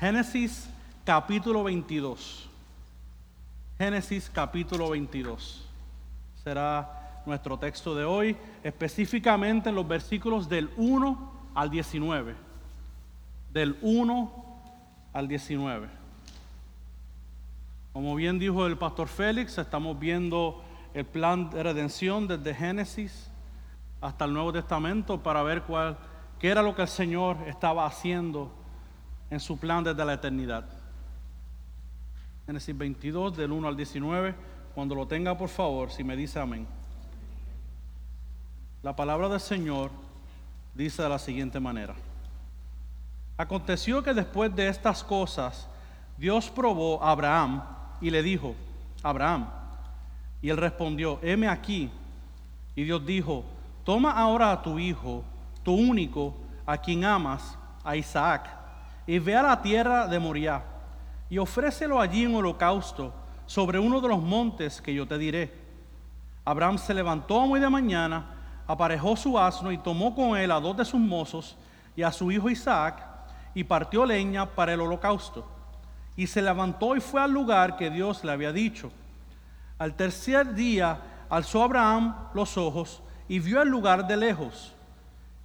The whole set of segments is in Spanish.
Génesis capítulo 22. Génesis capítulo 22. Será nuestro texto de hoy, específicamente en los versículos del 1 al 19. Del 1 al 19. Como bien dijo el pastor Félix, estamos viendo el plan de redención desde Génesis hasta el Nuevo Testamento para ver cuál, qué era lo que el Señor estaba haciendo en su plan desde la eternidad. Génesis 22, del 1 al 19. Cuando lo tenga, por favor, si me dice amén. La palabra del Señor dice de la siguiente manera. Aconteció que después de estas cosas, Dios probó a Abraham y le dijo, Abraham, y él respondió, heme aquí. Y Dios dijo, toma ahora a tu hijo, tu único, a quien amas, a Isaac, y ve a la tierra de Moriah, y ofrécelo allí en holocausto sobre uno de los montes que yo te diré. Abraham se levantó muy de mañana, aparejó su asno y tomó con él a dos de sus mozos y a su hijo Isaac, y partió leña para el holocausto. Y se levantó y fue al lugar que Dios le había dicho. Al tercer día alzó Abraham los ojos y vio el lugar de lejos.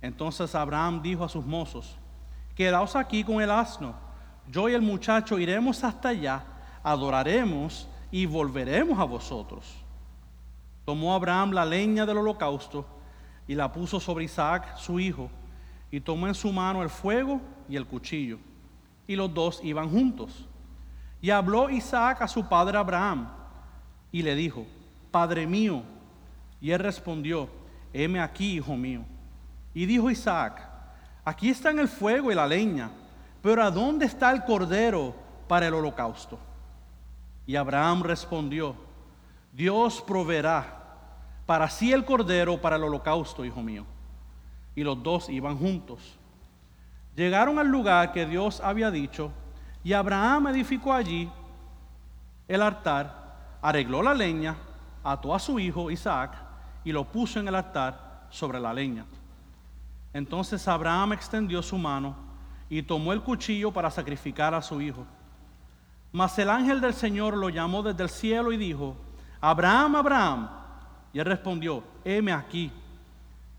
Entonces Abraham dijo a sus mozos, quedaos aquí con el asno, yo y el muchacho iremos hasta allá, adoraremos y volveremos a vosotros. Tomó Abraham la leña del holocausto y la puso sobre Isaac, su hijo, y tomó en su mano el fuego y el cuchillo, y los dos iban juntos. Y habló Isaac a su padre Abraham, y le dijo, Padre mío. Y él respondió, heme aquí, hijo mío. Y dijo Isaac, aquí están el fuego y la leña, pero ¿a dónde está el cordero para el holocausto? Y Abraham respondió, Dios proveerá para sí el cordero para el holocausto, hijo mío. Y los dos iban juntos. Llegaron al lugar que Dios había dicho, y Abraham edificó allí el altar arregló la leña, ató a su hijo Isaac y lo puso en el altar sobre la leña. Entonces Abraham extendió su mano y tomó el cuchillo para sacrificar a su hijo. Mas el ángel del Señor lo llamó desde el cielo y dijo, Abraham, Abraham. Y él respondió, heme aquí.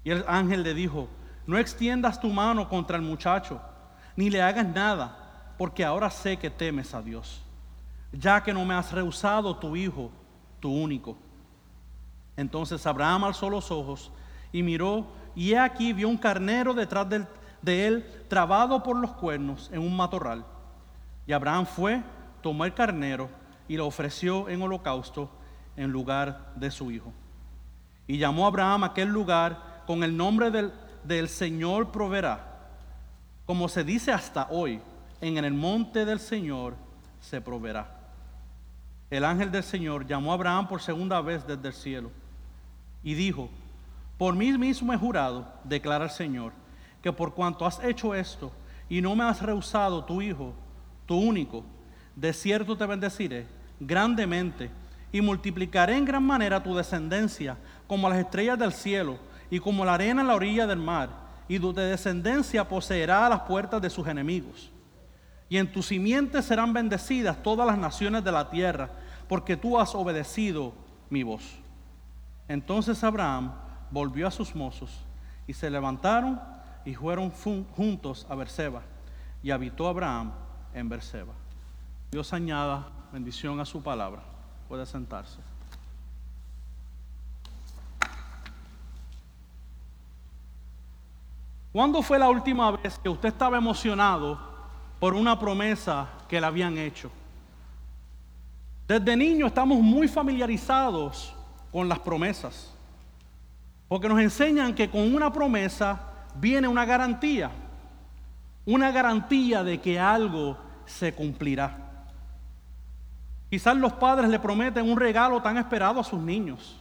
Y el ángel le dijo, no extiendas tu mano contra el muchacho, ni le hagas nada, porque ahora sé que temes a Dios ya que no me has rehusado tu hijo, tu único. Entonces Abraham alzó los ojos y miró, y aquí vio un carnero detrás de él, trabado por los cuernos en un matorral. Y Abraham fue, tomó el carnero y lo ofreció en holocausto en lugar de su hijo. Y llamó Abraham aquel lugar con el nombre del, del Señor proveerá. Como se dice hasta hoy, en el monte del Señor se proveerá el ángel del Señor llamó a Abraham por segunda vez desde el cielo y dijo, por mí mismo he jurado, declara el Señor, que por cuanto has hecho esto y no me has rehusado tu hijo, tu único, de cierto te bendeciré grandemente y multiplicaré en gran manera tu descendencia como las estrellas del cielo y como la arena en la orilla del mar, y tu descendencia poseerá las puertas de sus enemigos y en tu simiente serán bendecidas todas las naciones de la tierra, porque tú has obedecido mi voz. Entonces Abraham volvió a sus mozos y se levantaron y fueron juntos a Berseba y habitó Abraham en Berseba. Dios añada bendición a su palabra. Puede sentarse. ¿Cuándo fue la última vez que usted estaba emocionado por una promesa que le habían hecho. Desde niño estamos muy familiarizados con las promesas, porque nos enseñan que con una promesa viene una garantía, una garantía de que algo se cumplirá. Quizás los padres le prometen un regalo tan esperado a sus niños.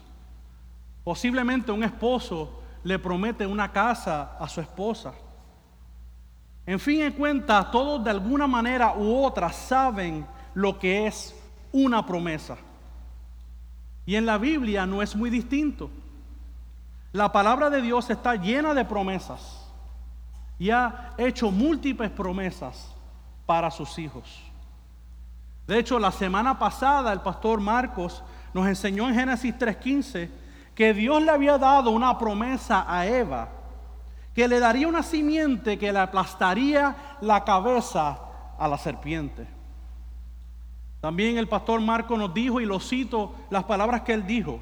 Posiblemente un esposo le promete una casa a su esposa. En fin de cuentas, todos de alguna manera u otra saben lo que es una promesa. Y en la Biblia no es muy distinto. La palabra de Dios está llena de promesas y ha hecho múltiples promesas para sus hijos. De hecho, la semana pasada el pastor Marcos nos enseñó en Génesis 3.15 que Dios le había dado una promesa a Eva, que le daría una simiente que le aplastaría la cabeza a la serpiente. También el pastor Marcos nos dijo, y lo cito, las palabras que él dijo,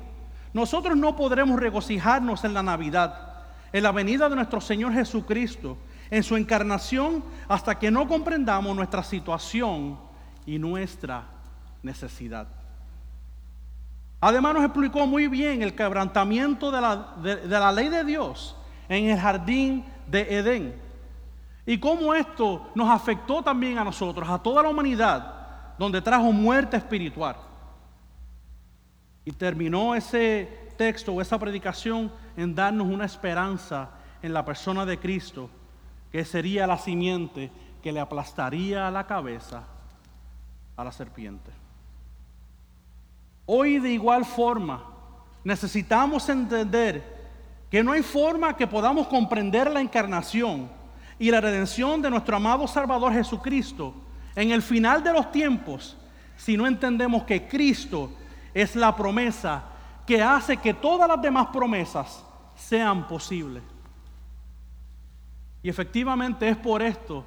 nosotros no podremos regocijarnos en la Navidad, en la venida de nuestro Señor Jesucristo, en su encarnación, hasta que no comprendamos nuestra situación y nuestra necesidad. Además nos explicó muy bien el quebrantamiento de la, de, la ley de Dios en el jardín de Edén. Y cómo esto nos afectó también a nosotros, a toda la humanidad, donde trajo muerte espiritual. Y terminó ese texto o esa predicación en darnos una esperanza en la persona de Cristo, que sería la simiente que le aplastaría la cabeza a la serpiente. Hoy de igual forma necesitamos entender que no hay forma que podamos comprender la encarnación y la redención de nuestro amado Salvador Jesucristo en el final de los tiempos si no entendemos que Cristo es la promesa que hace que todas las demás promesas sean posibles. Y efectivamente es por esto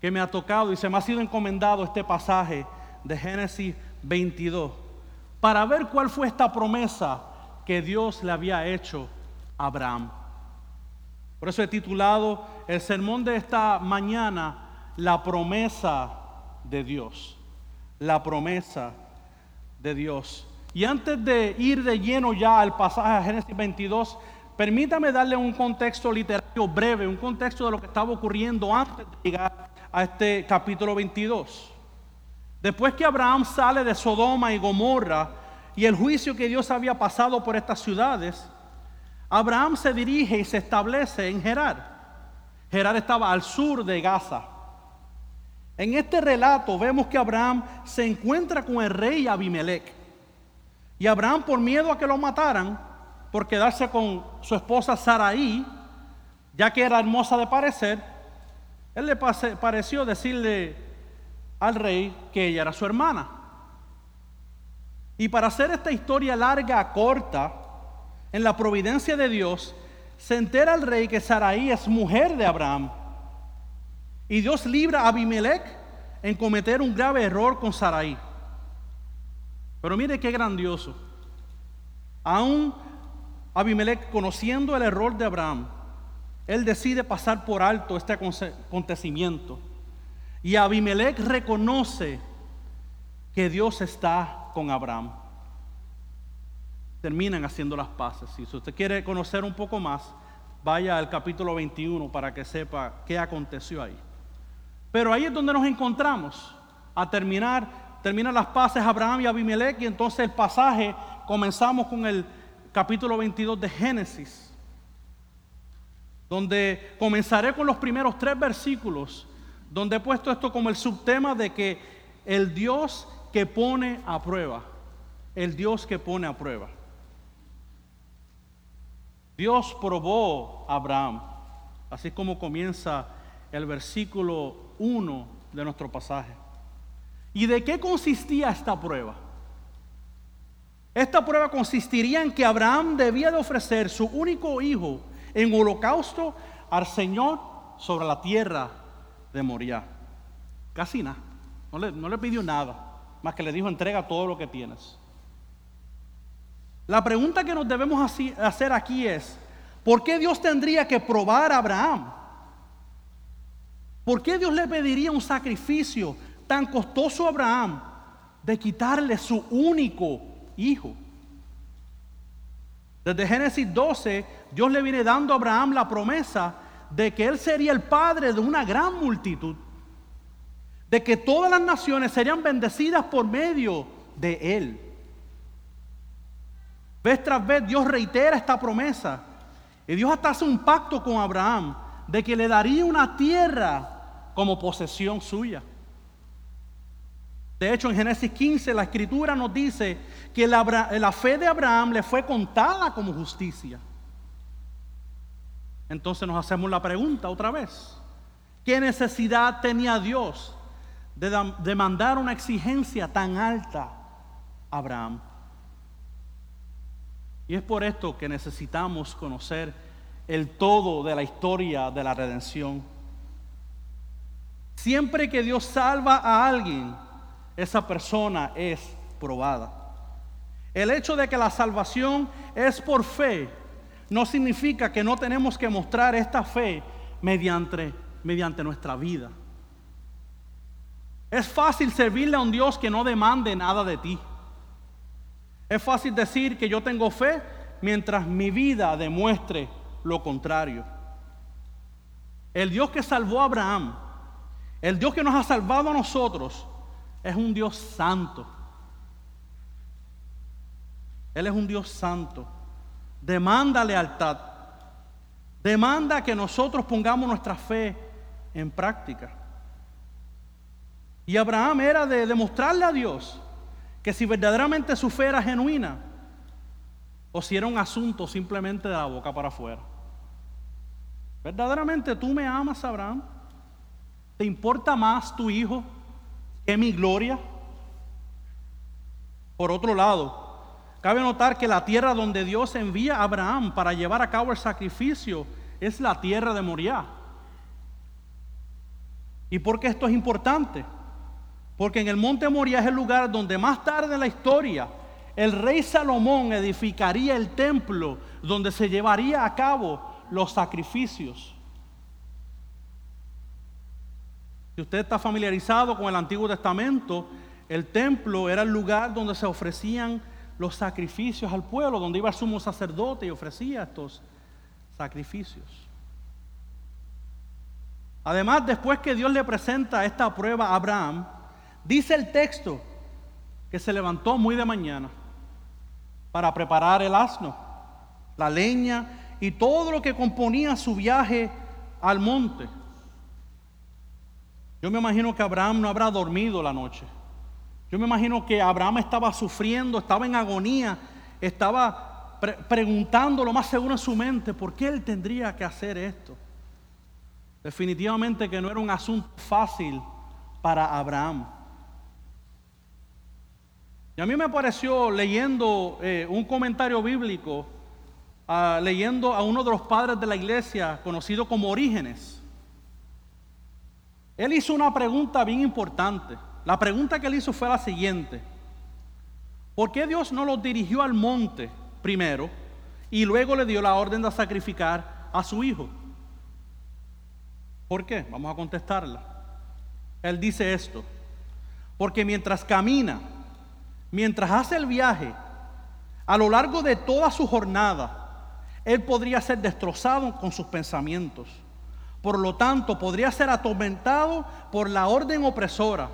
que me ha tocado y se me ha sido encomendado este pasaje de Génesis 22 para ver cuál fue esta promesa que Dios le había hecho a Abraham. Por eso he titulado el sermón de esta mañana La promesa de Dios. La promesa de Dios. Y antes de ir de lleno ya al pasaje de Génesis 22, permítame darle un contexto literario breve, un contexto de lo que estaba ocurriendo antes de llegar a este capítulo 22. Después que Abraham sale de Sodoma y Gomorra y el juicio que Dios había pasado por estas ciudades, Abraham se dirige y se establece en Gerar. Gerar estaba al sur de Gaza. En este relato vemos que Abraham se encuentra con el rey Abimelech. Y Abraham, por miedo a que lo mataran, por quedarse con su esposa Saraí, ya que era hermosa de parecer, él le pareció decirle al rey que ella era su hermana. Y para hacer esta historia larga, corta, en la providencia de Dios, se entera el rey que Saraí es mujer de Abraham. Y Dios libra a Abimelech en cometer un grave error con Saraí. Pero mire qué grandioso. Aún Abimelech, conociendo el error de Abraham, él decide pasar por alto este acontecimiento. Y Abimelech reconoce que Dios está con Abraham. Terminan haciendo las paces. Si usted quiere conocer un poco más, vaya al capítulo 21 para que sepa qué aconteció ahí. Pero ahí es donde nos encontramos. A terminar, terminan las paces Abraham y Abimelech y entonces el pasaje comenzamos con el capítulo 22 de Génesis, donde comenzaré con los primeros tres versículos donde he puesto esto como el subtema de que el Dios que pone a prueba, el Dios que pone a prueba. Dios probó a Abraham, así como comienza el versículo 1 de nuestro pasaje. ¿Y de qué consistía esta prueba? Esta prueba consistiría en que Abraham debía de ofrecer su único hijo en holocausto al Señor sobre la tierra de Moria. Casi nada. No le, no le pidió nada. Más que le dijo, entrega todo lo que tienes. La pregunta que nos debemos hacer aquí es, ¿por qué Dios tendría que probar a Abraham? ¿Por qué Dios le pediría un sacrificio tan costoso a Abraham de quitarle su único hijo? Desde Génesis 12, Dios le viene dando a Abraham la promesa de que Él sería el padre de una gran multitud, de que todas las naciones serían bendecidas por medio de Él. Vez tras vez Dios reitera esta promesa y Dios hasta hace un pacto con Abraham de que le daría una tierra como posesión suya. De hecho, en Génesis 15 la escritura nos dice que la, fe de Abraham le fue contada como justicia. Entonces nos hacemos la pregunta otra vez. ¿Qué necesidad tenía Dios de demandar una exigencia tan alta a Abraham. Y es por esto que necesitamos conocer el todo de la historia de la redención. Siempre que Dios salva a alguien, esa persona es probada. El hecho de que la salvación es por fe no significa que no tenemos que mostrar esta fe mediante, mediante nuestra vida. Es fácil servirle a un Dios que no demande nada de ti. Es fácil decir que yo tengo fe mientras mi vida demuestre lo contrario. El Dios que salvó a Abraham, el Dios que nos ha salvado a nosotros, es un Dios santo. Él es un Dios santo. Demanda lealtad. Demanda que nosotros pongamos nuestra fe en práctica. Y Abraham era de demostrarle a Dios que si verdaderamente su fe era genuina o si era un asunto simplemente de la boca para afuera. ¿Verdaderamente tú me amas, Abraham? ¿Te importa más tu hijo que mi gloria? Por otro lado, cabe notar que la tierra donde Dios envía a Abraham para llevar a cabo el sacrificio es la tierra de Moriah. ¿Y por qué esto es importante? Porque en el monte Moriah es el lugar donde más tarde en la historia el rey Salomón edificaría el templo donde se llevaría a cabo los sacrificios. Si usted está familiarizado con el Antiguo Testamento, el templo era el lugar donde se ofrecían los sacrificios al pueblo, donde iba el sumo sacerdote y ofrecía estos sacrificios. Además, después que Dios le presenta esta prueba a Abraham, Dice el texto que se levantó muy de mañana para preparar el asno, la leña y todo lo que componía su viaje al monte. Yo me imagino que Abraham no habrá dormido la noche. Yo me imagino que Abraham estaba sufriendo, estaba en agonía, estaba preguntando lo más seguro en su mente, ¿por qué él tendría que hacer esto? Definitivamente que no era un asunto fácil para Abraham. Y a mí me pareció leyendo eh, un comentario bíblico, ah, leyendo a uno de los padres de la iglesia, conocido como Orígenes. Él hizo una pregunta bien importante. La pregunta que él hizo fue la siguiente. ¿Por qué Dios no los dirigió al monte primero y luego le dio la orden de sacrificar a su hijo? ¿Por qué? Vamos a contestarla. Él dice esto. Porque mientras camina, mientras hace el viaje, a lo largo de toda su jornada, él podría ser destrozado con sus pensamientos. Por lo tanto, podría ser atormentado por la orden opresora.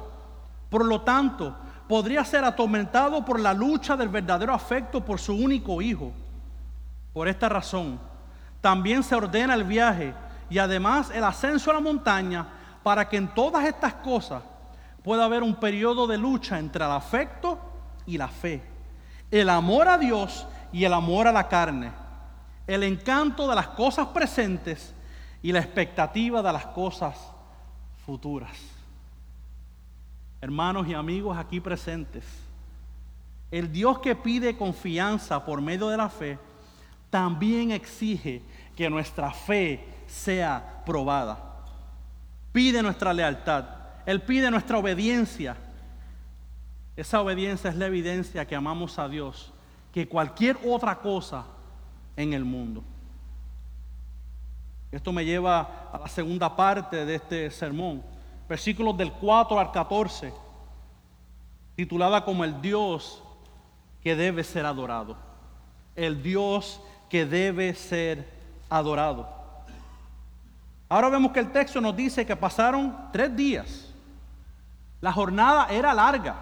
Por lo tanto, podría ser atormentado por la lucha del verdadero afecto por su único hijo. Por esta razón, también se ordena el viaje y además el ascenso a la montaña para que en todas estas cosas pueda haber un periodo de lucha entre el afecto y la fe, el amor a Dios y el amor a la carne, el encanto de las cosas presentes y la expectativa de las cosas futuras. Hermanos y amigos aquí presentes, el Dios que pide confianza por medio de la fe, también exige que nuestra fe sea probada. Pide nuestra lealtad, Él pide nuestra obediencia, esa obediencia es la evidencia que amamos a Dios que cualquier otra cosa en el mundo. Esto me lleva a la segunda parte de este sermón, versículos del 4 al 14, titulada como el Dios que debe ser adorado. El Dios que debe ser adorado. Ahora vemos que el texto nos dice que pasaron tres días. La jornada era larga.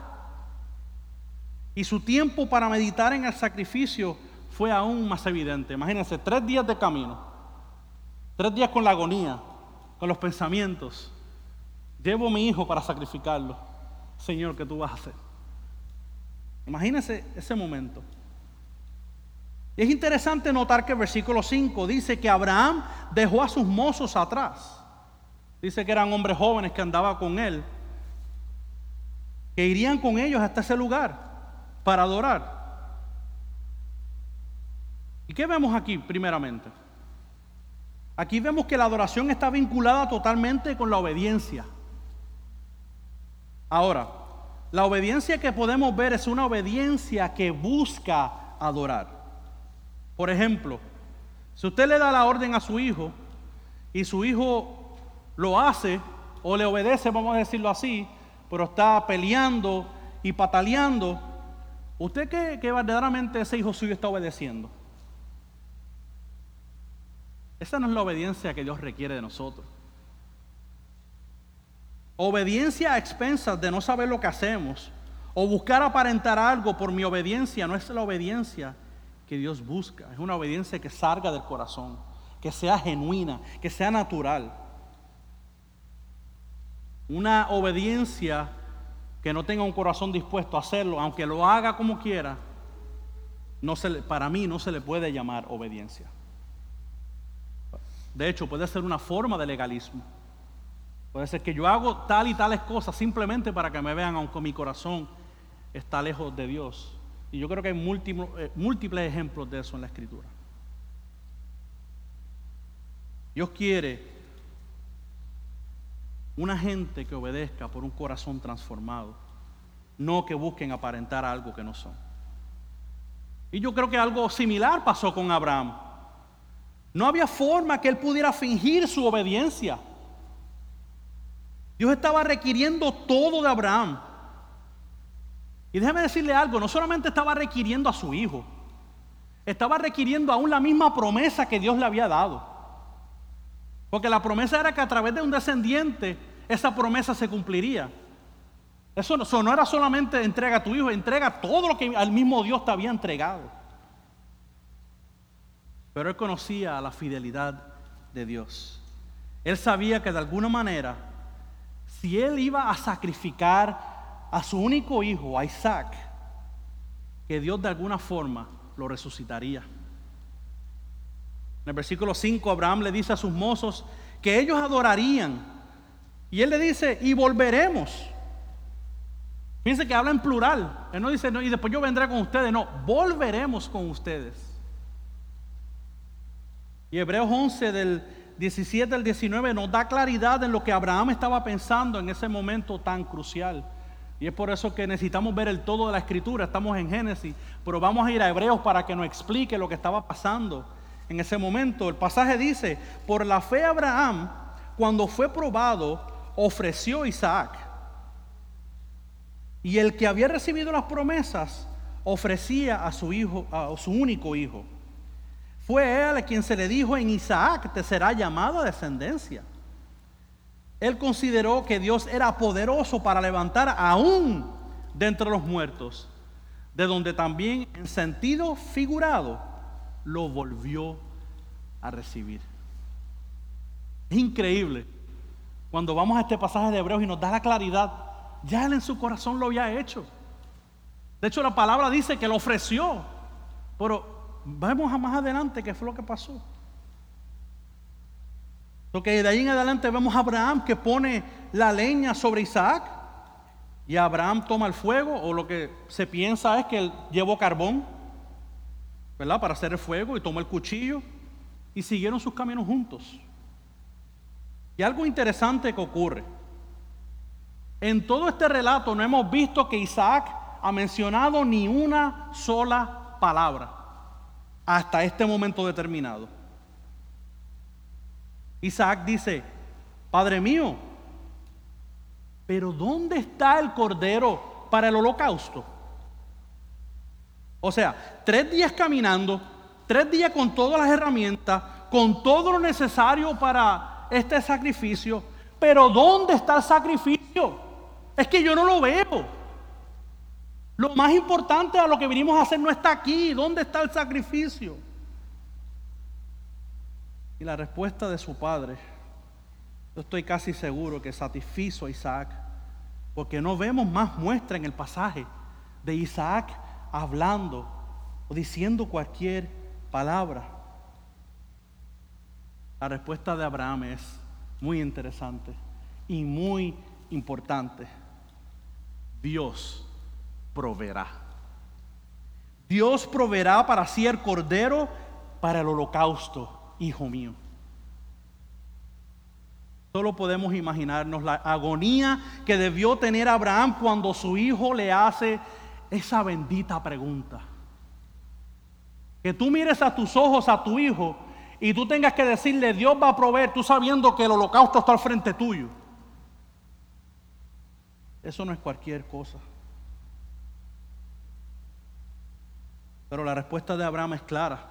Y su tiempo para meditar en el sacrificio fue aún más evidente. Imagínense, tres días de camino, tres días con la agonía, con los pensamientos. Llevo a mi hijo para sacrificarlo. Señor, ¿qué tú vas a hacer? Imagínense ese momento. Y es interesante notar que el versículo 5 dice que Abraham dejó a sus mozos atrás. Dice que eran hombres jóvenes que andaban con él. que irían con ellos hasta ese lugar para adorar. ¿Y qué vemos aquí primeramente? Aquí vemos que la adoración está vinculada totalmente con la obediencia. Ahora, la obediencia que podemos ver es una obediencia que busca adorar. Por ejemplo, si usted le da la orden a su hijo y su hijo lo hace o le obedece, vamos a decirlo así, pero está peleando y pataleando, ¿usted cree que verdaderamente ese hijo suyo está obedeciendo? Esa no es la obediencia que Dios requiere de nosotros. Obediencia a expensas de no saber lo que hacemos o buscar aparentar algo por mi obediencia no es la obediencia que Dios busca. Es una obediencia que salga del corazón, que sea genuina, que sea natural. Una obediencia que no tenga un corazón dispuesto a hacerlo, aunque lo haga como quiera, no se para mí no se le puede llamar obediencia. De hecho, puede ser una forma de legalismo. Puede ser que yo hago tal y tales cosas simplemente para que me vean, aunque mi corazón está lejos de Dios. Y yo creo que hay múltiples, eh, múltiples ejemplos de eso en la Escritura. Dios quiere una gente que obedezca por un corazón transformado, no que busquen aparentar algo que no son. Y yo creo que algo similar pasó con Abraham. No había forma que él pudiera fingir su obediencia. Dios estaba requiriendo todo de Abraham. Y déjeme decirle algo, no solamente estaba requiriendo a su hijo, estaba requiriendo aún la misma promesa que Dios le había dado. Porque la promesa era que a través de un descendiente esa promesa se cumpliría. Eso no, eso no era solamente entrega a tu hijo, entrega todo lo que al mismo Dios te había entregado. Pero él conocía la fidelidad de Dios. Él sabía que de alguna manera, si él iba a sacrificar a su único hijo, a Isaac, que Dios de alguna forma lo resucitaría. En el versículo 5, Abraham le dice a sus mozos que ellos adorarían. Y él le dice, y volveremos. Fíjense que habla en plural. Él no dice, no, y después yo vendré con ustedes. No, volveremos con ustedes. Y Hebreos 11 del 17 al 19 nos da claridad en lo que Abraham estaba pensando en ese momento tan crucial. Y es por eso que necesitamos ver el todo de la escritura. Estamos en Génesis, pero vamos a ir a Hebreos para que nos explique lo que estaba pasando en ese momento. El pasaje dice, por la fe Abraham, cuando fue probado, ofreció Isaac. Y el que había recibido las promesas, ofrecía a su hijo, a su único hijo. Fue él quien se le dijo en Isaac, te será llamado descendencia. Él consideró que Dios era poderoso para levantar aún de entre los muertos, de donde también en sentido figurado lo volvió a recibir. Es increíble cuando vamos a este pasaje de Hebreos y nos da la claridad, ya él en su corazón lo había hecho. De hecho, la palabra dice que lo ofreció, pero Vamos a más adelante qué fue lo que pasó. Porque de ahí en adelante vemos a Abraham que pone la leña sobre Isaac y Abraham toma el fuego o lo que se piensa es que él llevó carbón, ¿verdad? Para hacer el fuego y tomó el cuchillo y siguieron sus caminos juntos. Y algo interesante que ocurre. En todo este relato no hemos visto que Isaac ha mencionado ni una sola palabra hasta este momento determinado. Isaac dice, Padre mío, pero ¿dónde está el cordero para el holocausto? O sea, tres días caminando, tres días con todas las herramientas, con todo lo necesario para este sacrificio, pero ¿dónde está el sacrificio? Es que yo no lo veo. Lo más importante a lo que vinimos a hacer no está aquí. ¿Dónde está el sacrificio? Y la respuesta de su padre, yo estoy casi seguro que satisfizo a Isaac, porque no vemos más muestra en el pasaje de Isaac hablando o diciendo cualquier palabra. La respuesta de Abraham es muy interesante y muy importante. Dios proveerá. Dios proveerá para sí el cordero para el holocausto, hijo mío. Solo podemos imaginarnos la agonía que debió tener Abraham cuando su hijo le hace esa bendita pregunta. Que tú mires a tus ojos a tu hijo y tú tengas que decirle, Dios va a proveer, tú sabiendo que el holocausto está al frente tuyo. Eso no es cualquier cosa. Pero la respuesta de Abraham es clara.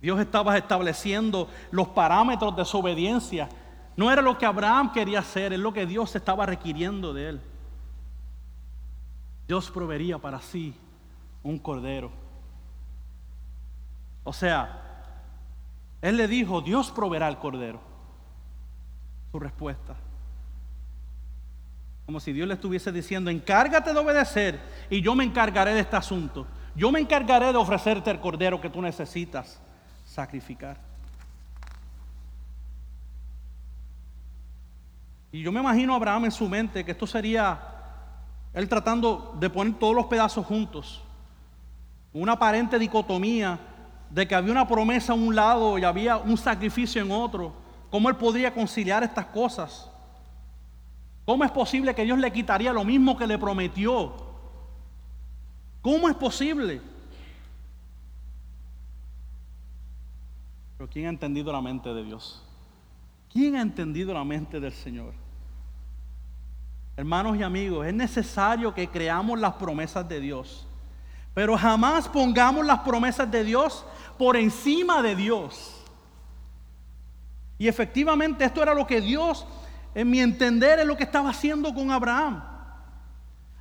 Dios estaba estableciendo los parámetros de su obediencia no era lo que Abraham quería hacer, es lo que Dios estaba requiriendo de él. Dios proveería para sí un cordero. O sea, él le dijo, Dios proveerá el cordero. Su respuesta. Como si Dios le estuviese diciendo, encárgate de obedecer y yo me encargaré de este asunto. Yo me encargaré de ofrecerte el cordero que tú necesitas sacrificar. Y yo me imagino a Abraham en su mente que esto sería él tratando de poner todos los pedazos juntos. Una aparente dicotomía de que había una promesa a un lado y había un sacrificio en otro. ¿Cómo él podría conciliar estas cosas? ¿Cómo es posible que Dios le quitaría lo mismo que le prometió? ¿Cómo es posible? Pero ¿quién ha entendido la mente de Dios? ¿Quién ha entendido la mente del Señor? Hermanos y amigos, es necesario que creamos las promesas de Dios, pero jamás pongamos las promesas de Dios por encima de Dios. Y efectivamente esto era lo que Dios, en mi entender, es lo que estaba haciendo con Abraham.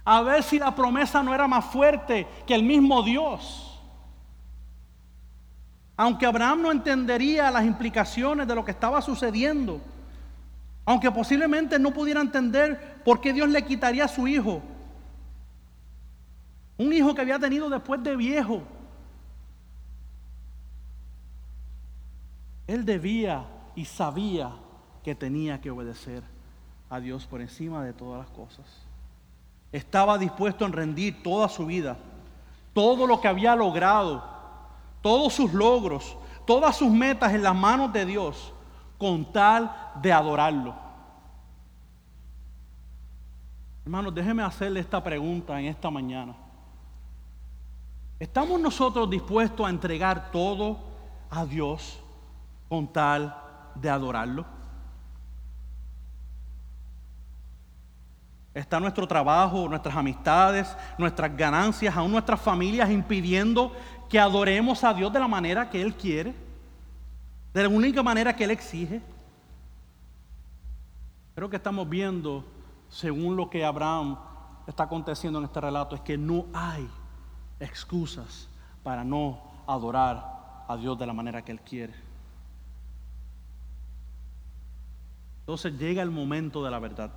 A ver si la promesa no era más fuerte que el mismo Dios. Aunque Abraham no entendería las implicaciones de lo que estaba sucediendo, aunque posiblemente no pudiera entender por qué Dios le quitaría a su hijo. Un hijo que había tenido después de viejo. Él debía y sabía que tenía que obedecer a Dios por encima de todas las cosas. Estaba dispuesto a rendir toda su vida, todo lo que había logrado, todos sus logros, todas sus metas en las manos de Dios con tal de adorarlo. Hermanos, déjeme hacerle esta pregunta en esta mañana. ¿Estamos nosotros dispuestos a entregar todo a Dios con tal de adorarlo? ¿Está nuestro trabajo, nuestras amistades, nuestras ganancias, aún nuestras familias impidiendo que adoremos a Dios de la manera que Él quiere? de la única manera que Él exige. Creo que estamos viendo, según lo que Abraham está aconteciendo en este relato, es que no hay excusas para no adorar a Dios de la manera que Él quiere. Entonces llega el momento de la verdad.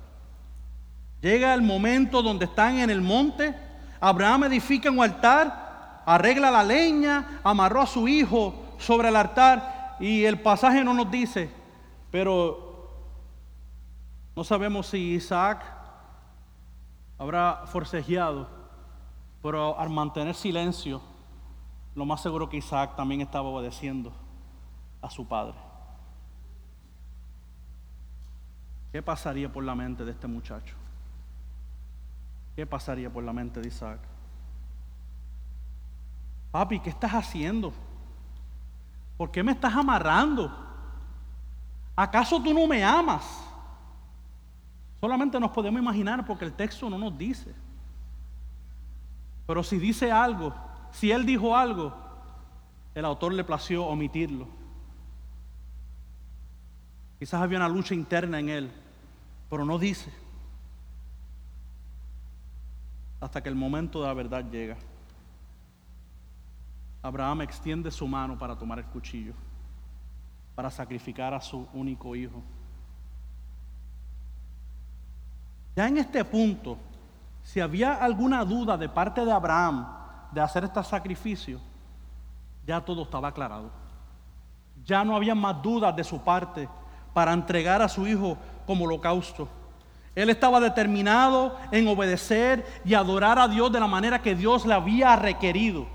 Llega el momento donde están en el monte. Abraham edifica un altar, arregla la leña, amarró a su hijo sobre el altar y el pasaje no nos dice, pero no sabemos si Isaac habrá forcejeado, pero al mantener silencio, lo más seguro que Isaac también estaba obedeciendo a su padre. ¿Qué pasaría por la mente de este muchacho? ¿Qué pasaría por la mente de Isaac? Papi, ¿qué estás haciendo? ¿Por qué me estás amarrando? ¿Acaso tú no me amas? Solamente nos podemos imaginar porque el texto no nos dice. Pero si dice algo, si él dijo algo, el autor le plació omitirlo. Quizás había una lucha interna en él, pero no dice. Hasta que el momento de la verdad llega. Abraham extiende su mano para tomar el cuchillo, para sacrificar a su único hijo. Ya en este punto, si había alguna duda de parte de Abraham de hacer este sacrificio, ya todo estaba aclarado. Ya no había más dudas de su parte para entregar a su hijo como holocausto. Él estaba determinado en obedecer y adorar a Dios de la manera que Dios le había requerido.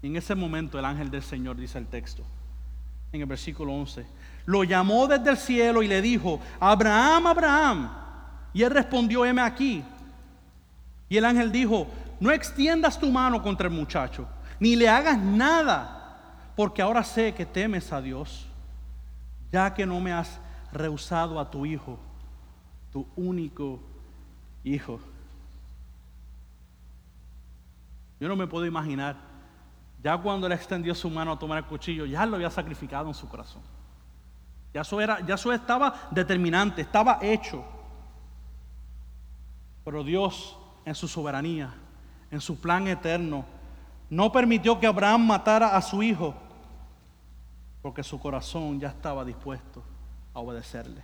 En ese momento el ángel del Señor, dice el texto, en el versículo 11, lo llamó desde el cielo y le dijo, Abraham, Abraham. Y él respondió, heme aquí. Y el ángel dijo, no extiendas tu mano contra el muchacho, ni le hagas nada, porque ahora sé que temes a Dios, ya que no me has rehusado a tu hijo, tu único hijo. Yo no me puedo imaginar, ya cuando él extendió su mano a tomar el cuchillo, ya lo había sacrificado en su corazón. Ya eso, era, ya eso estaba determinante, estaba hecho. Pero Dios, en su soberanía, en su plan eterno, no permitió que Abraham matara a su hijo, porque su corazón ya estaba dispuesto a obedecerle.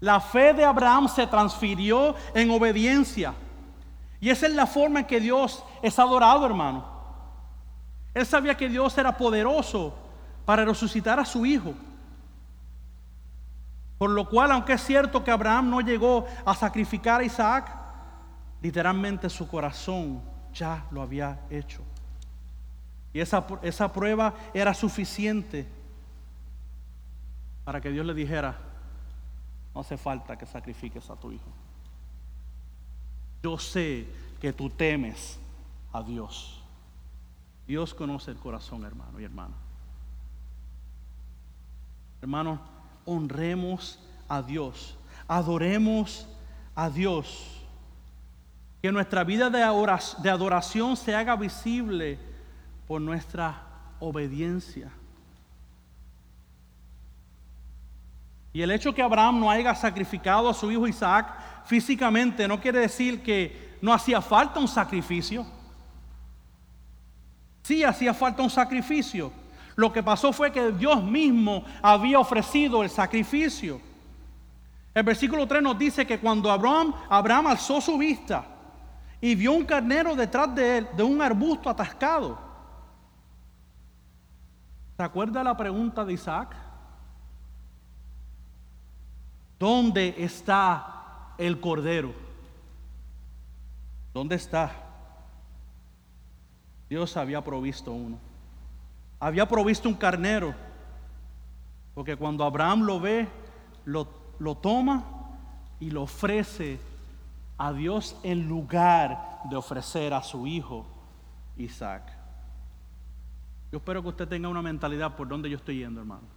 La fe de Abraham se transfirió en obediencia. Y esa es la forma en que Dios es adorado, hermano. Él sabía que Dios era poderoso para resucitar a su hijo. Por lo cual, aunque es cierto que Abraham no llegó a sacrificar a Isaac, literalmente su corazón ya lo había hecho. Y esa, esa prueba era suficiente para que Dios le dijera, no hace falta que sacrifiques a tu hijo. Yo sé que tú temes a Dios. Dios conoce el corazón, hermano y hermana. Hermano, honremos a Dios, adoremos a Dios. Que nuestra vida de adoración se haga visible por nuestra obediencia. Y el hecho que Abraham no haya sacrificado a su hijo Isaac físicamente no quiere decir que no hacía falta un sacrificio. Sí hacía falta un sacrificio. Lo que pasó fue que Dios mismo había ofrecido el sacrificio. El versículo 3 nos dice que cuando Abraham, Abraham alzó su vista y vio un carnero detrás de él, de un arbusto atascado. ¿Se acuerda la pregunta de Isaac? ¿Dónde está el cordero? ¿Dónde está? Dios había provisto uno había provisto un carnero, porque cuando Abraham lo ve, lo, lo toma y lo ofrece a Dios en lugar de ofrecer a su hijo Isaac. Yo espero que usted tenga una mentalidad por donde yo estoy yendo, hermano.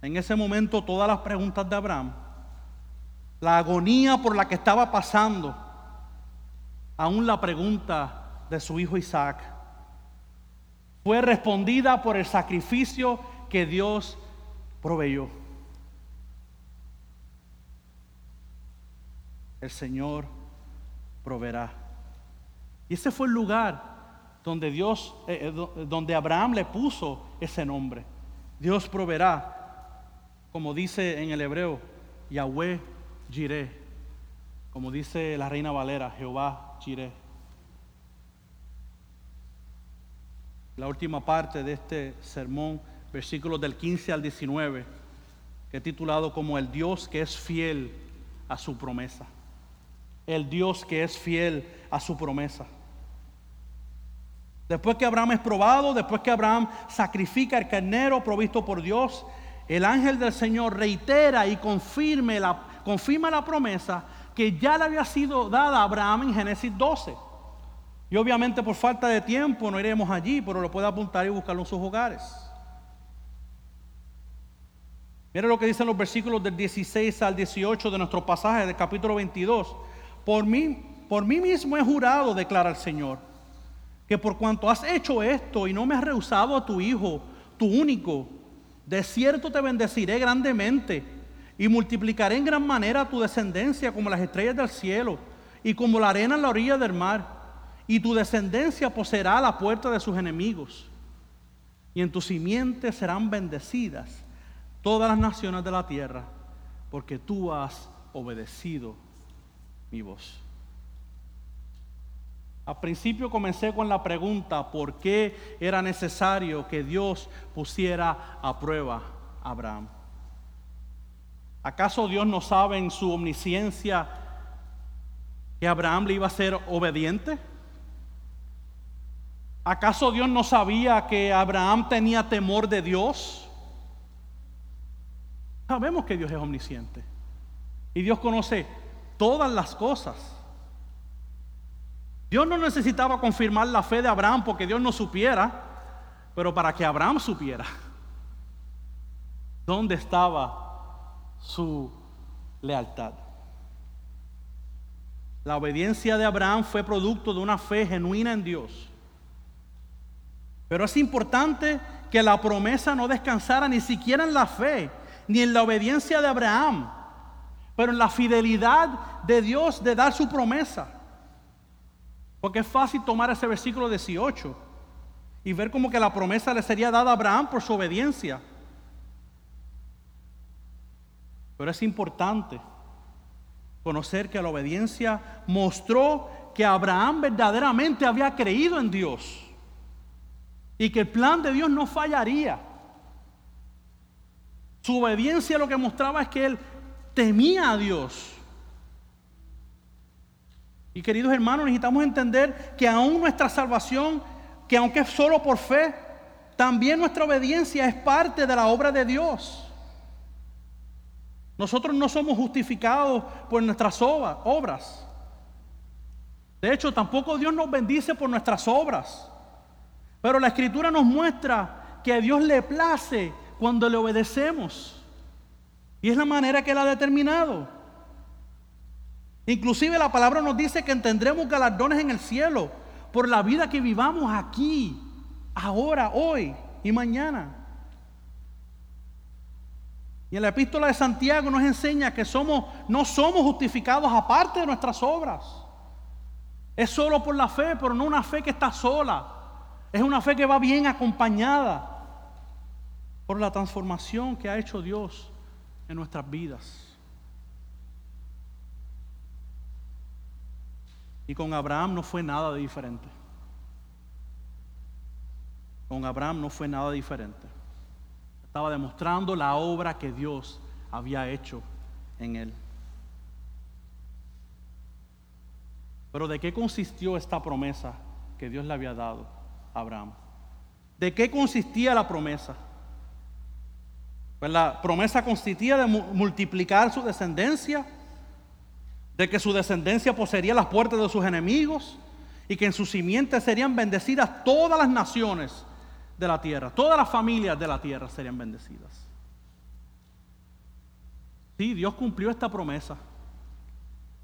En ese momento todas las preguntas de Abraham, la agonía por la que estaba pasando, aún la pregunta de su hijo Isaac, fue respondida por el sacrificio que Dios proveyó. El Señor proveerá. Y ese fue el lugar donde Dios, eh, eh, donde Abraham le puso ese nombre. Dios proveerá, como dice en el hebreo, Yahweh Jireh, como dice la reina Valera, Jehová Jireh. la última parte de este sermón, versículos del 15 al 19, que he titulado como el Dios que es fiel a su promesa. El Dios que es fiel a su promesa. Después que Abraham es probado, después que Abraham sacrifica el carnero provisto por Dios, el ángel del Señor reitera y confirma la, confirma la promesa que ya le había sido dada a Abraham en Génesis 12. Y obviamente por falta de tiempo no iremos allí, pero lo puede apuntar y buscarlo en sus hogares. Mira lo que dicen los versículos del 16 al 18 de nuestro pasaje del capítulo 22. Por mí, por mí mismo he jurado, declara el Señor, que por cuanto has hecho esto y no me has rehusado a tu hijo, tu único, de cierto te bendeciré grandemente y multiplicaré en gran manera tu descendencia como las estrellas del cielo y como la arena en la orilla del mar y tu descendencia poseerá la puerta de sus enemigos, y en tu simiente serán bendecidas todas las naciones de la tierra, porque tú has obedecido mi voz. Al principio comencé con la pregunta, ¿por qué era necesario que Dios pusiera a prueba a Abraham? ¿Acaso Dios no sabe en su omnisciencia que Abraham le iba a ser obediente? ¿Acaso Dios no sabía que Abraham tenía temor de Dios? Sabemos que Dios es omnisciente y Dios conoce todas las cosas. Dios no necesitaba confirmar la fe de Abraham porque Dios no supiera, pero para que Abraham supiera dónde estaba su lealtad. La obediencia de Abraham fue producto de una fe genuina en Dios. Pero es importante que la promesa no descansara ni siquiera en la fe, ni en la obediencia de Abraham, pero en la fidelidad de Dios de dar su promesa. Porque es fácil tomar ese versículo 18 y ver como que la promesa le sería dada a Abraham por su obediencia. Pero es importante conocer que la obediencia mostró que Abraham verdaderamente había creído en Dios y que el plan de Dios no fallaría. Su obediencia lo que mostraba es que él temía a Dios. Y queridos hermanos, necesitamos entender que aún nuestra salvación, que aunque es solo por fe, también nuestra obediencia es parte de la obra de Dios. Nosotros no somos justificados por nuestras obras. De hecho, tampoco Dios nos bendice por nuestras obras. Pero la escritura nos muestra que a Dios le place cuando le obedecemos. Y es la manera que Él ha determinado. Inclusive la palabra nos dice que tendremos galardones en el cielo por la vida que vivamos aquí, ahora, hoy y mañana. Y en la epístola de Santiago nos enseña que somos, no somos justificados aparte de nuestras obras. Es solo por la fe, pero no una fe que está sola. Es una fe que va bien acompañada por la transformación que ha hecho Dios en nuestras vidas. Y con Abraham no fue nada diferente. Con Abraham no fue nada diferente. Estaba demostrando la obra que Dios había hecho en él. Pero ¿de qué consistió esta promesa que Dios le había dado a Abraham? ¿De qué consistía la promesa? Pues la promesa consistía de multiplicar su descendencia de que su descendencia poseería las puertas de sus enemigos y que en sus simientes serían bendecidas todas las naciones de la tierra, todas las familias de la tierra serían bendecidas. Sí, Dios cumplió esta promesa.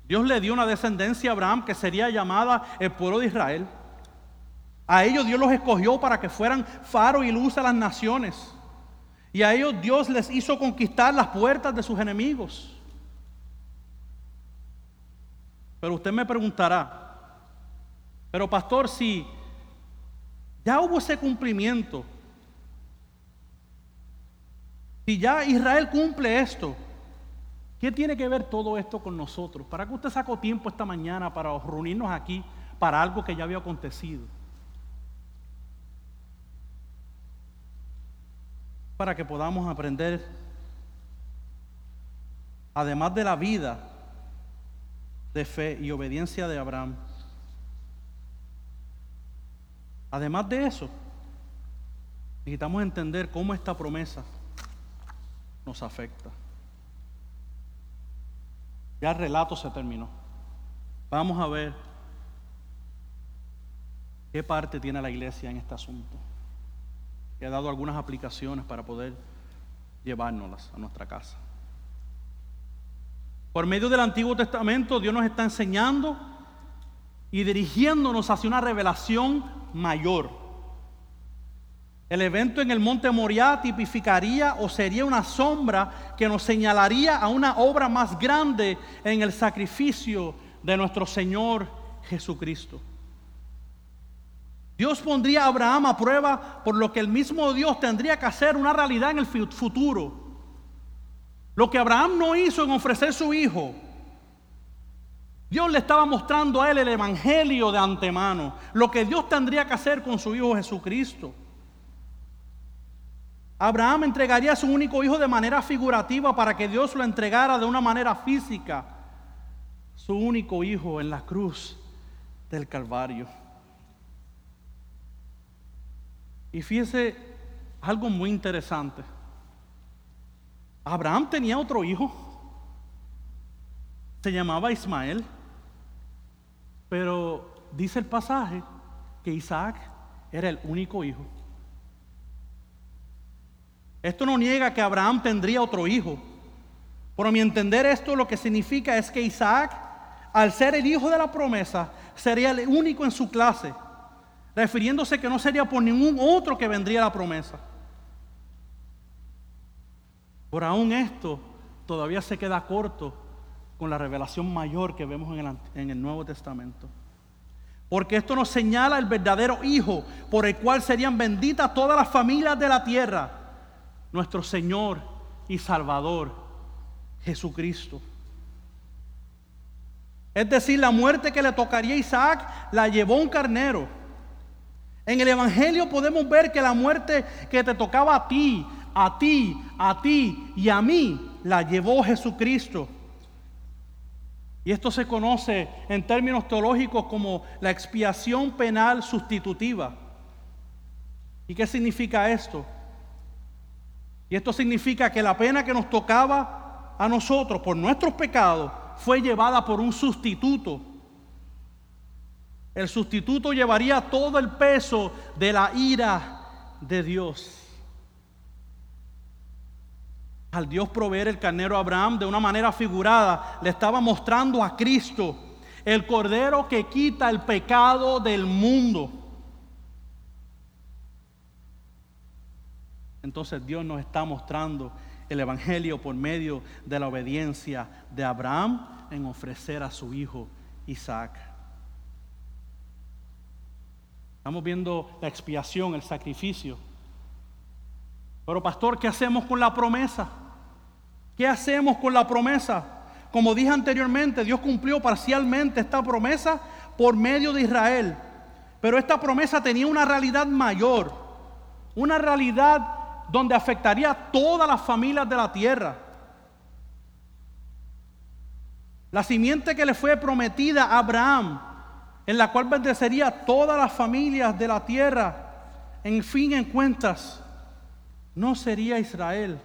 Dios le dio una descendencia a Abraham que sería llamada el pueblo de Israel. A ellos Dios los escogió para que fueran faro y luz a las naciones. Y a ellos Dios les hizo conquistar las puertas de sus enemigos. Pero usted me preguntará, pero pastor, si ya hubo ese cumplimiento, si ya Israel cumple esto, ¿qué tiene que ver todo esto con nosotros? ¿Para qué usted sacó tiempo esta mañana para reunirnos aquí para algo que ya había acontecido? Para que podamos aprender, además de la vida, de fe y obediencia de Abraham. Además de eso, necesitamos entender cómo esta promesa nos afecta. Ya el relato se terminó. Vamos a ver qué parte tiene la iglesia en este asunto. He dado algunas aplicaciones para poder llevárnoslas a nuestra casa. Por medio del Antiguo Testamento Dios nos está enseñando y dirigiéndonos hacia una revelación mayor. El evento en el monte Moriah tipificaría o sería una sombra que nos señalaría a una obra más grande en el sacrificio de nuestro Señor Jesucristo. Dios pondría a Abraham a prueba por lo que el mismo Dios tendría que hacer una realidad en el futuro. Lo que Abraham no hizo en ofrecer su hijo, Dios le estaba mostrando a él el Evangelio de antemano, lo que Dios tendría que hacer con su Hijo Jesucristo. Abraham entregaría a su único hijo de manera figurativa para que Dios lo entregara de una manera física, su único hijo en la cruz del Calvario. Y fíjese algo muy interesante. Abraham tenía otro hijo, se llamaba Ismael, pero dice el pasaje que Isaac era el único hijo. Esto no niega que Abraham tendría otro hijo, pero a mi entender esto lo que significa es que Isaac, al ser el hijo de la promesa, sería el único en su clase refiriéndose que no sería por ningún otro que vendría la promesa. Por aún esto todavía se queda corto con la revelación mayor que vemos en el, en el Nuevo Testamento. Porque esto nos señala el verdadero Hijo por el cual serían benditas todas las familias de la tierra, nuestro Señor y Salvador, Jesucristo. Es decir, la muerte que le tocaría a Isaac la llevó un carnero en el Evangelio podemos ver que la muerte que te tocaba a ti, a ti, a ti y a mí, la llevó Jesucristo. Y esto se conoce en términos teológicos como la expiación penal sustitutiva. ¿Y qué significa esto? Y esto significa que la pena que nos tocaba a nosotros por nuestros pecados fue llevada por un sustituto el sustituto llevaría todo el peso de la ira de Dios. Al Dios proveer el carnero a Abraham de una manera figurada, le estaba mostrando a Cristo, el cordero que quita el pecado del mundo. Entonces Dios nos está mostrando el Evangelio por medio de la obediencia de Abraham en ofrecer a su hijo Isaac. Estamos viendo la expiación, el sacrificio. Pero pastor, ¿qué hacemos con la promesa? ¿Qué hacemos con la promesa? Como dije anteriormente, Dios cumplió parcialmente esta promesa por medio de Israel. Pero esta promesa tenía una realidad mayor, una realidad donde afectaría a todas las familias de la tierra. La simiente que le fue prometida a Abraham en la cual bendecería todas las familias de la tierra. En fin, en cuentas, no sería Israel,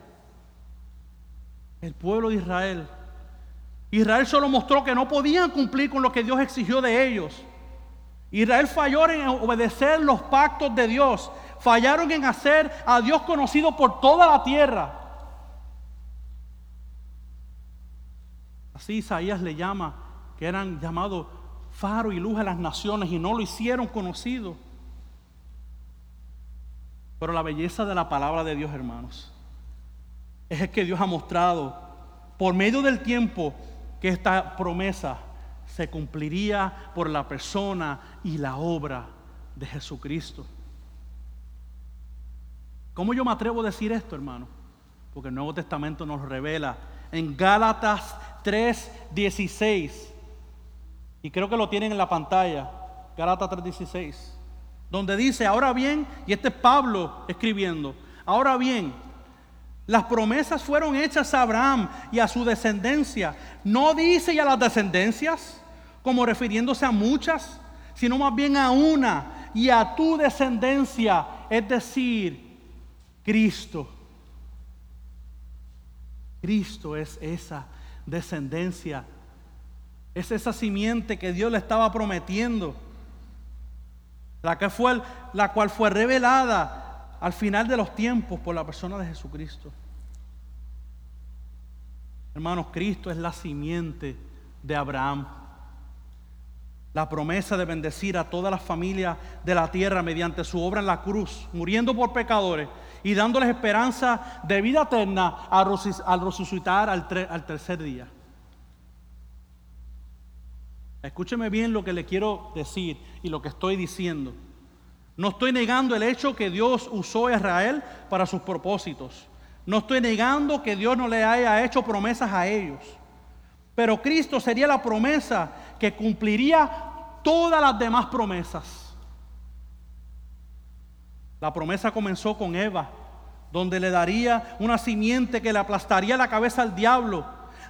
el pueblo de Israel. Israel solo mostró que no podían cumplir con lo que Dios exigió de ellos. Israel falló en obedecer los pactos de Dios. Fallaron en hacer a Dios conocido por toda la tierra. Así Isaías le llama, que eran llamados faro y luz a las naciones y no lo hicieron conocido. Pero la belleza de la palabra de Dios, hermanos, es que Dios ha mostrado por medio del tiempo que esta promesa se cumpliría por la persona y la obra de Jesucristo. ¿Cómo yo me atrevo a decir esto, hermano? Porque el Nuevo Testamento nos revela en Gálatas 3:16 y creo que lo tienen en la pantalla, Galata 3:16, donde dice, ahora bien, y este es Pablo escribiendo, ahora bien, las promesas fueron hechas a Abraham y a su descendencia. No dice ya las descendencias, como refiriéndose a muchas, sino más bien a una y a tu descendencia, es decir, Cristo. Cristo es esa descendencia es esa simiente que Dios le estaba prometiendo. La, que fue, la cual fue revelada al final de los tiempos por la persona de Jesucristo. Hermanos, Cristo es la simiente de Abraham. La promesa de bendecir a todas las familias de la tierra mediante su obra en la cruz, muriendo por pecadores y dándoles esperanza de vida eterna al resucitar al tercer día. Escúcheme bien lo que le quiero decir y lo que estoy diciendo. No estoy negando el hecho que Dios usó a Israel para sus propósitos. No estoy negando que Dios no le haya hecho promesas a ellos. Pero Cristo sería la promesa que cumpliría todas las demás promesas. La promesa comenzó con Eva, donde le daría una simiente que le aplastaría la cabeza al diablo.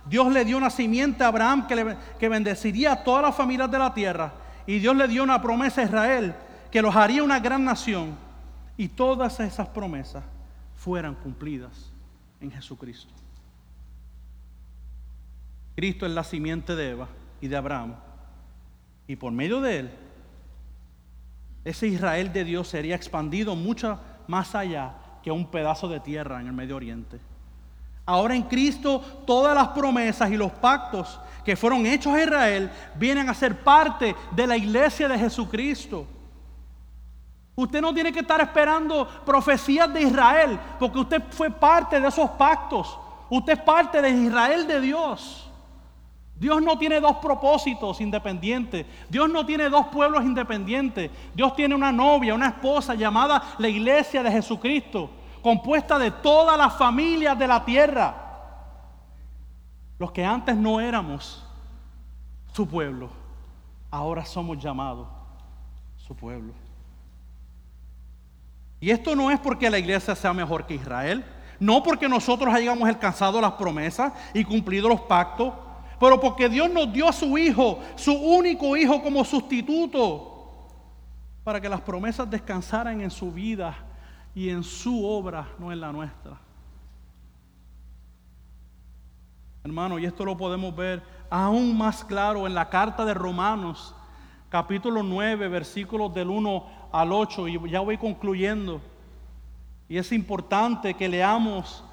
Dios le dio una simiente a Abraham que, que bendeciría a todas las familias de la tierra. Y Dios le dio una promesa a Israel que los haría una gran nación. Y todas esas promesas fueran cumplidas en Jesucristo. Cristo es la simiente de Eva y de Abraham. Y por medio de él, ese Israel de Dios sería expandido mucho más allá que un pedazo de tierra en el Medio Oriente. Ahora en Cristo todas las promesas y los pactos que fueron hechos a Israel vienen a ser parte de la iglesia de Jesucristo. Usted no tiene que estar esperando profecías de Israel, porque usted fue parte de esos pactos. Usted es parte de Israel de Dios. Dios no tiene dos propósitos independientes. Dios no tiene dos pueblos independientes. Dios tiene una novia, una esposa llamada la iglesia de Jesucristo, compuesta de todas las familias de la tierra. Los que antes no éramos su pueblo, ahora somos llamados su pueblo. Y esto no es porque la iglesia sea mejor que Israel, no porque nosotros hayamos alcanzado las promesas y cumplido los pactos, pero porque Dios nos dio a su Hijo, su único Hijo como sustituto, para que las promesas descansaran en su vida y en su obra, no en la nuestra. Hermano, y esto lo podemos ver aún más claro en la carta de Romanos, capítulo 9, versículos del 1 al 8 y ya voy concluyendo. Y es importante que leamos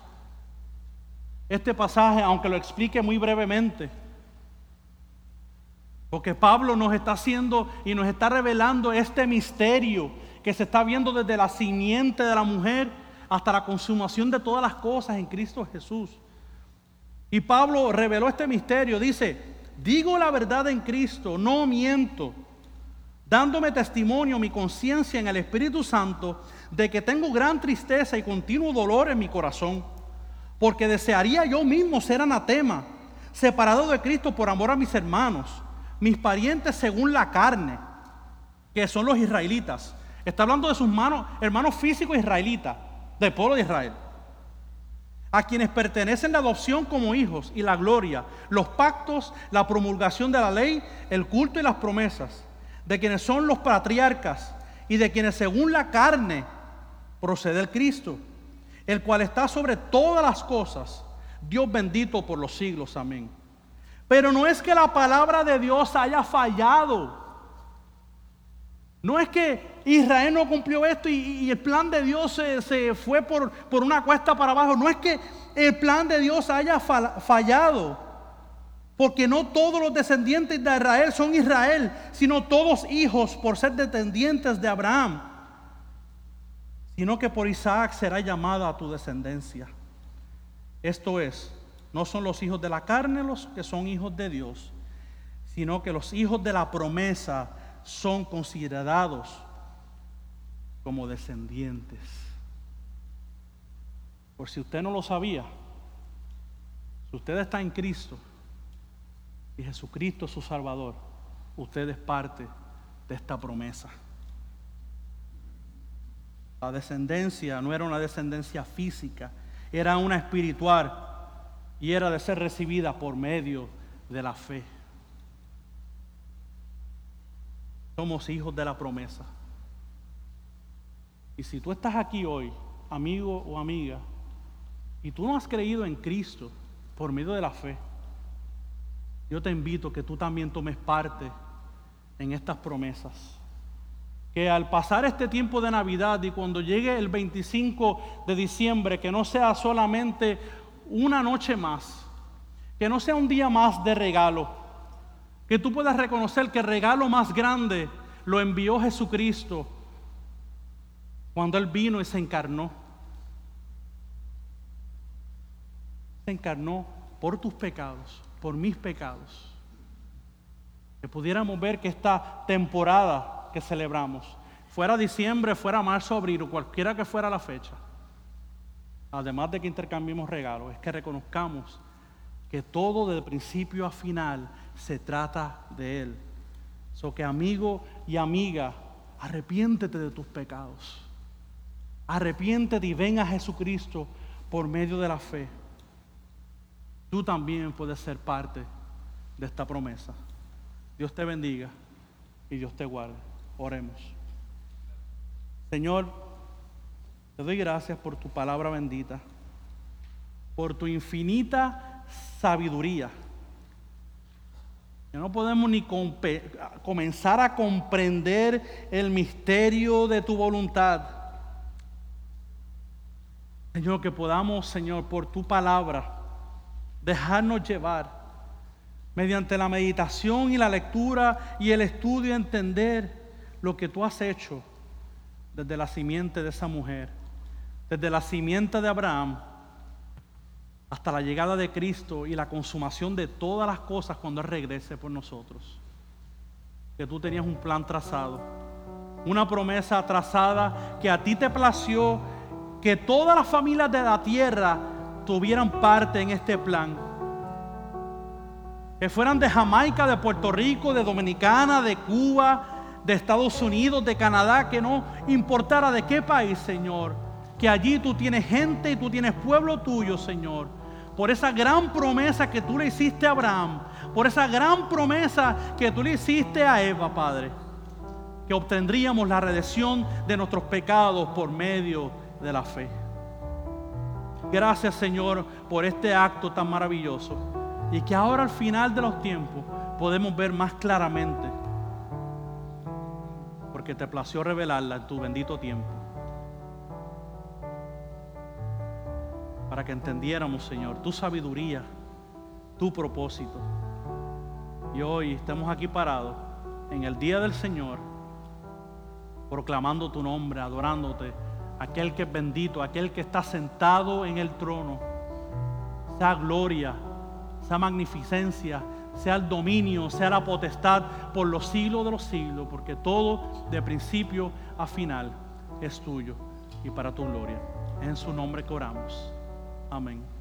este pasaje, aunque lo explique muy brevemente. Porque Pablo nos está haciendo y nos está revelando este misterio que se está viendo desde la simiente de la mujer hasta la consumación de todas las cosas en Cristo Jesús. Y Pablo reveló este misterio. Dice, digo la verdad en Cristo, no miento dándome testimonio mi conciencia en el Espíritu Santo de que tengo gran tristeza y continuo dolor en mi corazón, porque desearía yo mismo ser anatema, separado de Cristo por amor a mis hermanos, mis parientes según la carne, que son los israelitas. Está hablando de sus hermanos, hermanos físicos israelitas, del pueblo de Israel, a quienes pertenecen la adopción como hijos y la gloria, los pactos, la promulgación de la ley, el culto y las promesas de quienes son los patriarcas y de quienes según la carne procede el Cristo, el cual está sobre todas las cosas, Dios bendito por los siglos, amén. Pero no es que la palabra de Dios haya fallado. No es que Israel no cumplió esto y, el plan de Dios se, fue por, por, una cuesta para abajo. No es que el plan de Dios haya fallado. Porque no todos los descendientes de Israel son Israel, sino todos hijos por ser descendientes de Abraham. Sino que por Isaac será llamada tu descendencia. Esto es, no son los hijos de la carne los que son hijos de Dios, sino que los hijos de la promesa son considerados como descendientes. Por si usted no lo sabía, si usted está en Cristo, y Jesucristo su Salvador, usted es parte de esta promesa. La descendencia no era una descendencia física, era una espiritual y era de ser recibida por medio de la fe. Somos hijos de la promesa. Y si tú estás aquí hoy, amigo o amiga, y tú no has creído en Cristo por medio de la fe, yo te invito que tú también tomes parte en estas promesas. Que al pasar este tiempo de Navidad y cuando llegue el 25 de diciembre, que no sea solamente una noche más, que no sea un día más de regalo, que tú puedas reconocer que el regalo más grande lo envió Jesucristo cuando Él vino y se encarnó. Se encarnó por tus pecados por mis pecados. Que pudiéramos ver que esta temporada que celebramos, fuera diciembre, fuera marzo, abril o cualquiera que fuera la fecha, además de que intercambiemos regalos, es que reconozcamos que todo de principio a final se trata de Él. So que amigo y amiga, arrepiéntete de tus pecados. Arrepiéntete y ven a Jesucristo por medio de la fe. Tú también puedes ser parte de esta promesa. Dios te bendiga y Dios te guarde. Oremos. Señor, te doy gracias por tu palabra bendita, por tu infinita sabiduría. Que no podemos ni comenzar a comprender el misterio de tu voluntad. Señor, que podamos, Señor, por tu palabra, dejarnos llevar mediante la meditación y la lectura y el estudio entender lo que tú has hecho desde la simiente de esa mujer, desde la simiente de Abraham hasta la llegada de Cristo y la consumación de todas las cosas cuando Él regrese por nosotros. Que tú tenías un plan trazado, una promesa trazada que a ti te plació que todas las familias de la tierra tuvieran parte en este plan. Que fueran de Jamaica, de Puerto Rico, de Dominicana, de Cuba, de Estados Unidos, de Canadá, que no importara de qué país, Señor. Que allí tú tienes gente y tú tienes pueblo tuyo, Señor. Por esa gran promesa que tú le hiciste a Abraham. Por esa gran promesa que tú le hiciste a Eva, Padre. Que obtendríamos la redención de nuestros pecados por medio de la fe. Gracias Señor por este acto tan maravilloso y que ahora al final de los tiempos podemos ver más claramente porque te plació revelarla en tu bendito tiempo. Para que entendiéramos, Señor, tu sabiduría, tu propósito. Y hoy estamos aquí parados en el día del Señor, proclamando tu nombre, adorándote aquel que es bendito, aquel que está sentado en el trono, sea gloria, sea magnificencia, sea el dominio, sea la potestad por los siglos de los siglos, porque todo de principio a final es tuyo y para tu gloria. En su nombre que oramos. Amén.